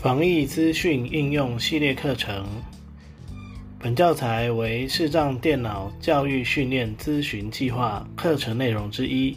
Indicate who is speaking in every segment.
Speaker 1: 防疫资讯应用系列课程，本教材为视障电脑教育训练咨询计划课程内容之一，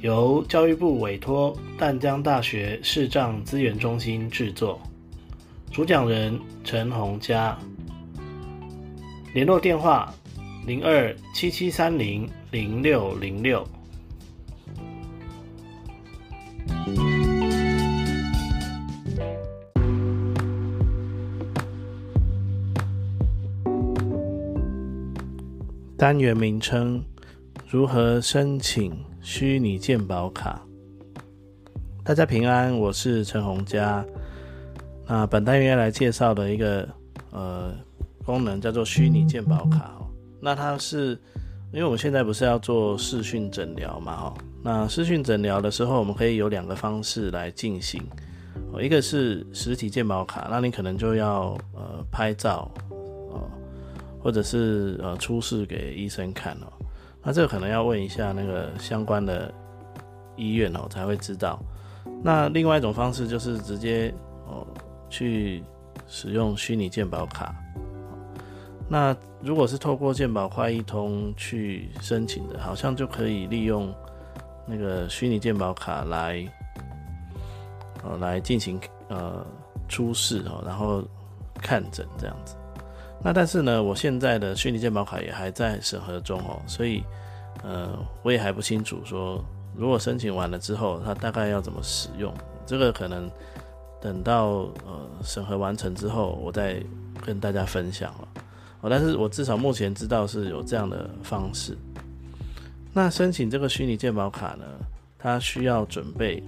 Speaker 1: 由教育部委托淡江大学视障资源中心制作。主讲人陈洪佳，联络电话零二七七三零零六零六。单元名称：如何申请虚拟健保卡？大家平安，我是陈洪佳。那本单元要来介绍的一个呃功能叫做虚拟健保卡。那它是因为我们现在不是要做视讯诊疗嘛？哦，那视讯诊疗的时候，我们可以有两个方式来进行。一个是实体健保卡，那你可能就要呃拍照。或者是呃出示给医生看哦，那这个可能要问一下那个相关的医院哦才会知道。那另外一种方式就是直接哦去使用虚拟健保卡。那如果是透过健保快一通去申请的，好像就可以利用那个虚拟健保卡来呃来进行呃出示哦，然后看诊这样子。那但是呢，我现在的虚拟健保卡也还在审核中哦，所以，呃，我也还不清楚说，如果申请完了之后，它大概要怎么使用，这个可能等到呃审核完成之后，我再跟大家分享了。哦，但是我至少目前知道是有这样的方式。那申请这个虚拟健保卡呢，它需要准备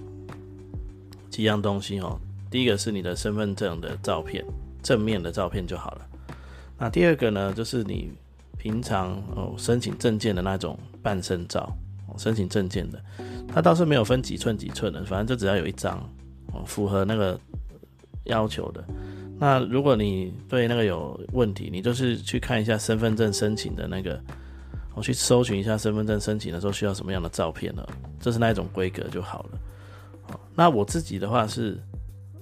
Speaker 1: 几样东西哦。第一个是你的身份证的照片，正面的照片就好了。那第二个呢，就是你平常哦申请证件的那种半身照，申请证件的，它倒是没有分几寸几寸的，反正就只要有一张哦符合那个要求的。那如果你对那个有问题，你就是去看一下身份证申请的那个，我去搜寻一下身份证申请的时候需要什么样的照片呢？这是那一种规格就好了。那我自己的话是，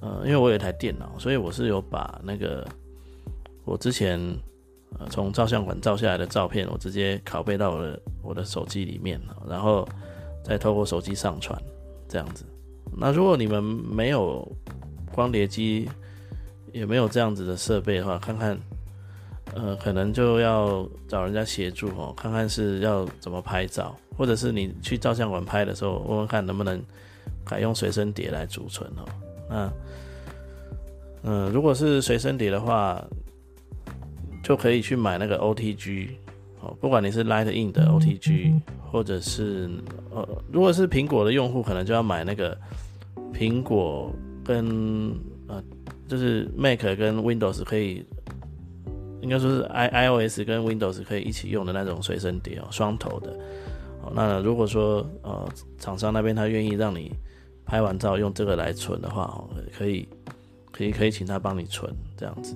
Speaker 1: 呃，因为我有一台电脑，所以我是有把那个。我之前呃从照相馆照下来的照片，我直接拷贝到我的我的手机里面，然后再透过手机上传这样子。那如果你们没有光碟机，也没有这样子的设备的话，看看呃可能就要找人家协助哦，看看是要怎么拍照，或者是你去照相馆拍的时候，问问看能不能改用随身碟来储存哦。那嗯，如果是随身碟的话。就可以去买那个 OTG 哦，不管你是 Lightning 的 OTG，或者是呃，如果是苹果的用户，可能就要买那个苹果跟呃，就是 Mac 跟 Windows 可以，应该说是 i iOS 跟 Windows 可以一起用的那种随身碟哦，双头的。哦，那如果说呃，厂商那边他愿意让你拍完照用这个来存的话，哦，可以，可以，可以请他帮你存这样子。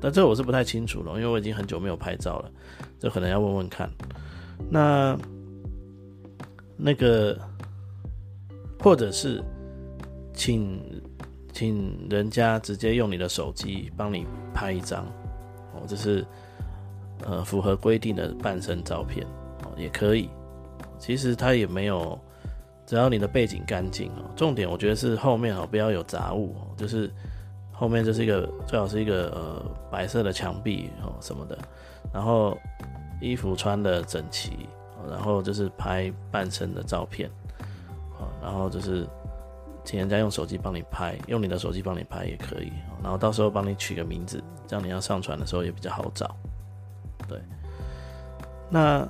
Speaker 1: 但这我是不太清楚了，因为我已经很久没有拍照了，这可能要问问看。那那个，或者是请请人家直接用你的手机帮你拍一张，哦，这是呃符合规定的半身照片哦，也可以。其实它也没有，只要你的背景干净哦，重点我觉得是后面哦不要有杂物哦，就是。后面就是一个最好是一个呃白色的墙壁哦什么的，然后衣服穿的整齐，然后就是拍半身的照片，啊，然后就是请人家用手机帮你拍，用你的手机帮你拍也可以，然后到时候帮你取个名字，这样你要上传的时候也比较好找。对，那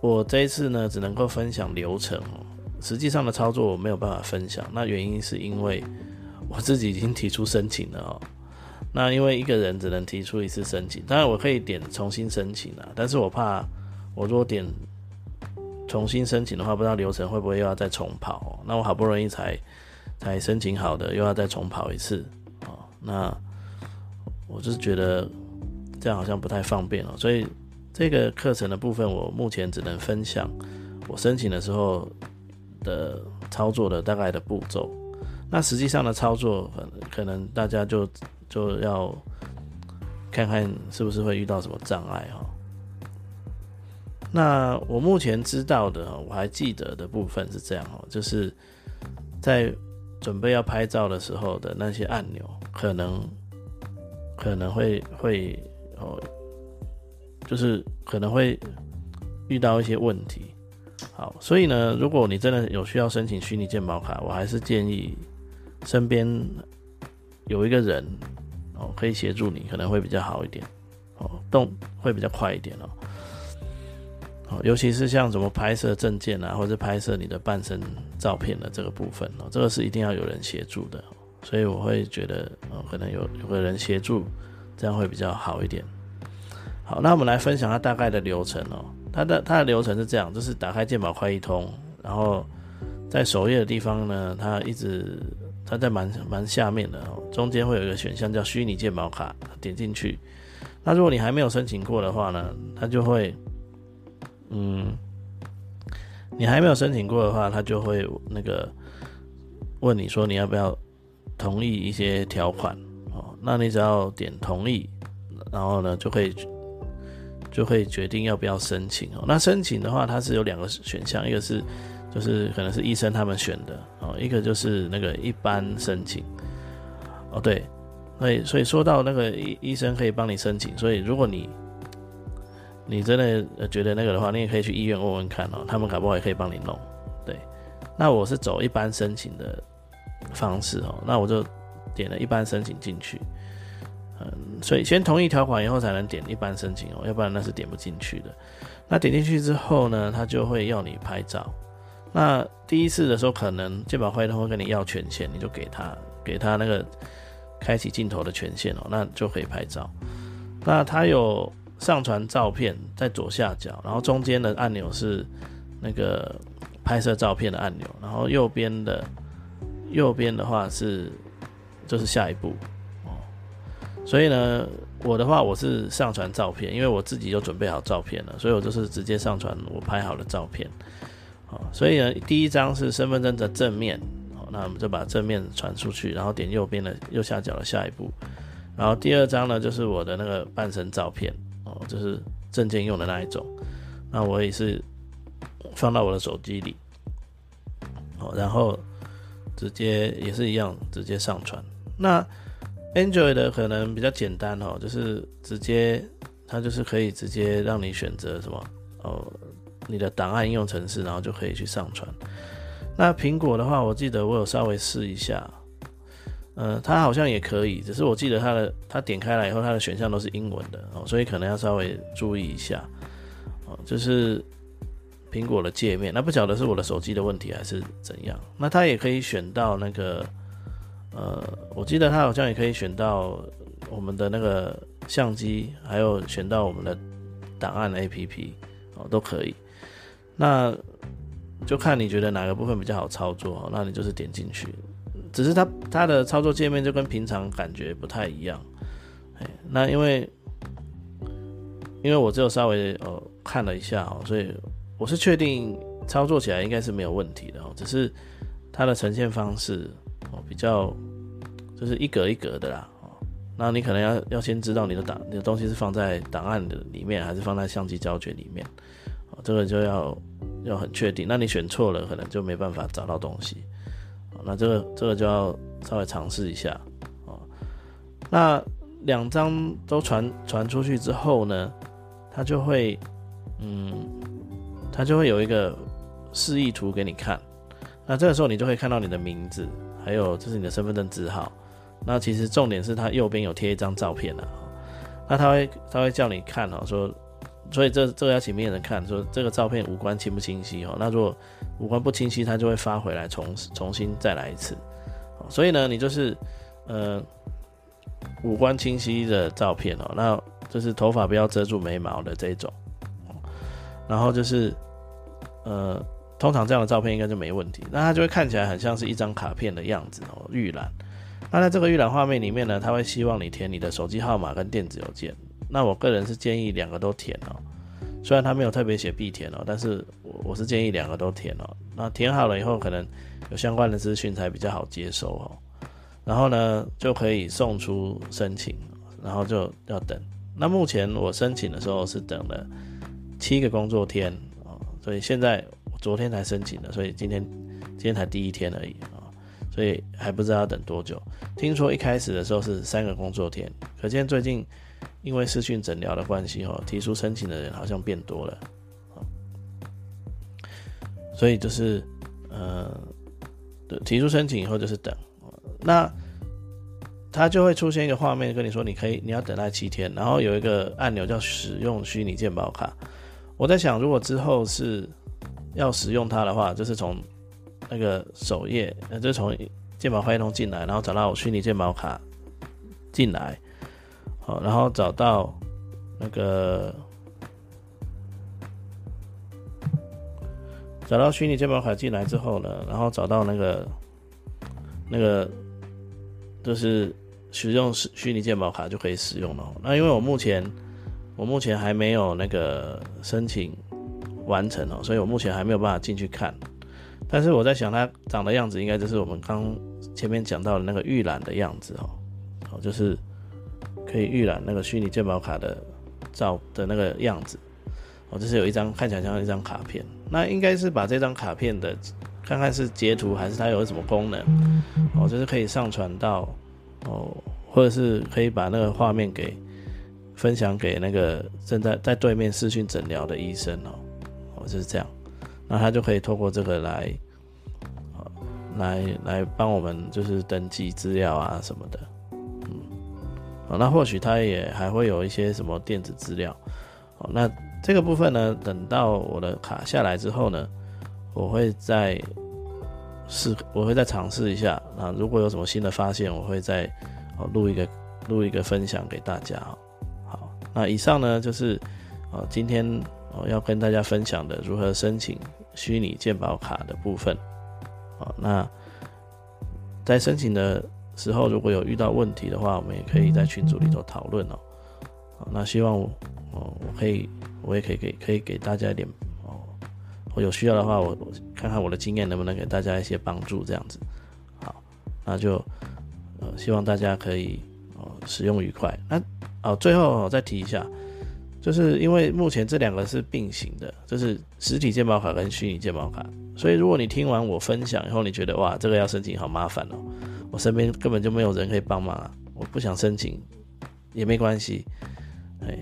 Speaker 1: 我这一次呢只能够分享流程哦，实际上的操作我没有办法分享，那原因是因为。我自己已经提出申请了哦，那因为一个人只能提出一次申请，当然我可以点重新申请啊，但是我怕我如果点重新申请的话，不知道流程会不会又要再重跑，那我好不容易才才申请好的，又要再重跑一次哦，那我就是觉得这样好像不太方便哦，所以这个课程的部分我目前只能分享我申请的时候的操作的大概的步骤。那实际上的操作，可能大家就就要看看是不是会遇到什么障碍哈。那我目前知道的，我还记得的部分是这样哦，就是在准备要拍照的时候的那些按钮，可能可能会会哦，就是可能会遇到一些问题。好，所以呢，如果你真的有需要申请虚拟健保卡，我还是建议身边有一个人哦，可以协助你，可能会比较好一点哦，动会比较快一点哦。哦，尤其是像什么拍摄证件啊，或者拍摄你的半身照片的这个部分哦，这个是一定要有人协助的。所以我会觉得，哦，可能有有个人协助，这样会比较好一点。好，那我们来分享它大概的流程哦。它的它的流程是这样，就是打开健保快易通，然后在首页的地方呢，它一直它在蛮蛮下面的哦，中间会有一个选项叫虚拟健保卡，点进去。那如果你还没有申请过的话呢，它就会，嗯，你还没有申请过的话，它就会那个问你说你要不要同意一些条款哦，那你只要点同意，然后呢就可以。就会决定要不要申请哦。那申请的话，它是有两个选项，一个是就是可能是医生他们选的哦，一个就是那个一般申请哦。对，所以所以说到那个医医生可以帮你申请，所以如果你你真的觉得那个的话，你也可以去医院问问看哦，他们搞不好也可以帮你弄。对，那我是走一般申请的方式哦，那我就点了一般申请进去。嗯，所以先同意条款以后才能点一般申请哦，要不然那是点不进去的。那点进去之后呢，他就会要你拍照。那第一次的时候，可能健保会他会跟你要权限，你就给他给他那个开启镜头的权限哦，那就可以拍照。那他有上传照片在左下角，然后中间的按钮是那个拍摄照片的按钮，然后右边的右边的话是就是下一步哦。所以呢，我的话我是上传照片，因为我自己就准备好照片了，所以我就是直接上传我拍好的照片。好，所以呢，第一张是身份证的正面，好，那我们就把正面传出去，然后点右边的右下角的下一步。然后第二张呢，就是我的那个半身照片，哦，就是证件用的那一种。那我也是放到我的手机里，好，然后直接也是一样，直接上传。那 Android 的可能比较简单哦，就是直接它就是可以直接让你选择什么哦，你的档案应用程式，然后就可以去上传。那苹果的话，我记得我有稍微试一下，呃，它好像也可以，只是我记得它的它点开来以后，它的选项都是英文的哦，所以可能要稍微注意一下哦，就是苹果的界面，那不晓得是我的手机的问题还是怎样。那它也可以选到那个。呃，我记得它好像也可以选到我们的那个相机，还有选到我们的档案 A P P 哦，都可以。那就看你觉得哪个部分比较好操作，那你就是点进去。只是它它的操作界面就跟平常感觉不太一样。哎，那因为因为我只有稍微呃看了一下哦，所以我是确定操作起来应该是没有问题的哦，只是它的呈现方式。哦，比较就是一格一格的啦，哦，那你可能要要先知道你的档你的东西是放在档案的里面，还是放在相机胶卷里面，哦，这个就要要很确定。那你选错了，可能就没办法找到东西，那这个这个就要稍微尝试一下，哦，那两张都传传出去之后呢，它就会，嗯，它就会有一个示意图给你看，那这个时候你就会看到你的名字。还有，这是你的身份证字号。那其实重点是它右边有贴一张照片的，那他会他会叫你看哦，说，所以这这个要请面人看，说这个照片五官清不清晰哦。那如果五官不清晰，他就会发回来重重新再来一次。所以呢，你就是呃五官清晰的照片哦，那就是头发不要遮住眉毛的这种，然后就是呃。通常这样的照片应该就没问题，那它就会看起来很像是一张卡片的样子哦，预览。那在这个预览画面里面呢，他会希望你填你的手机号码跟电子邮件。那我个人是建议两个都填哦，虽然他没有特别写必填哦，但是我我是建议两个都填哦。那填好了以后，可能有相关的资讯才比较好接收哦。然后呢，就可以送出申请，然后就要等。那目前我申请的时候是等了七个工作天啊，所以现在昨天才申请的，所以今天今天才第一天而已啊，所以还不知道要等多久。听说一开始的时候是三个工作天，可见最近。因为视讯诊疗的关系，哈，提出申请的人好像变多了，所以就是，呃，提出申请以后就是等，那它就会出现一个画面，跟你说你可以你要等待七天，然后有一个按钮叫使用虚拟健保卡。我在想，如果之后是要使用它的话，就是从那个首页，呃，就从健保快通进来，然后找到我虚拟健保卡进来。然后找到那个找到虚拟健保卡进来之后呢，然后找到那个那个就是使用虚拟健保卡就可以使用了。那因为我目前我目前还没有那个申请完成哦，所以我目前还没有办法进去看。但是我在想，它长的样子应该就是我们刚前面讲到的那个预览的样子哦，哦，就是。可以预览那个虚拟健保卡的照的那个样子，哦，这是有一张看起来像一张卡片，那应该是把这张卡片的看看是截图还是它有什么功能，哦，就是可以上传到哦，或者是可以把那个画面给分享给那个正在在对面视讯诊疗的医生哦，哦就是这样，那他就可以透过这个来，来来帮我们就是登记资料啊什么的。那或许它也还会有一些什么电子资料，哦，那这个部分呢，等到我的卡下来之后呢，我会再试，我会再尝试一下。啊如果有什么新的发现，我会再哦录一个录一个分享给大家。好，那以上呢就是哦今天哦要跟大家分享的如何申请虚拟健保卡的部分。好，那在申请的。时候如果有遇到问题的话，我们也可以在群组里头讨论哦。好，那希望我，我可以，我也可以给可以给大家一点哦。我有需要的话，我我看看我的经验能不能给大家一些帮助，这样子。好，那就呃，希望大家可以哦使用愉快。那哦，最后再提一下，就是因为目前这两个是并行的，就是实体健保卡跟虚拟健保卡，所以如果你听完我分享以后，你觉得哇，这个要申请好麻烦哦。身边根本就没有人可以帮忙啊！我不想申请也没关系，哎，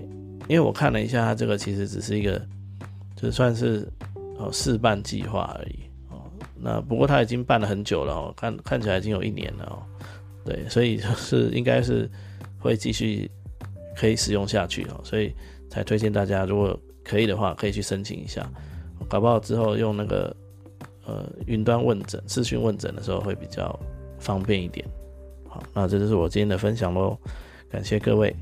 Speaker 1: 因为我看了一下，他这个其实只是一个，就算是哦试办计划而已哦。那不过他已经办了很久了哦，看看起来已经有一年了哦。对，所以就是应该是会继续可以使用下去哦，所以才推荐大家，如果可以的话，可以去申请一下，搞不好之后用那个呃云端问诊、视讯问诊的时候会比较。方便一点，好，那这就是我今天的分享喽，感谢各位。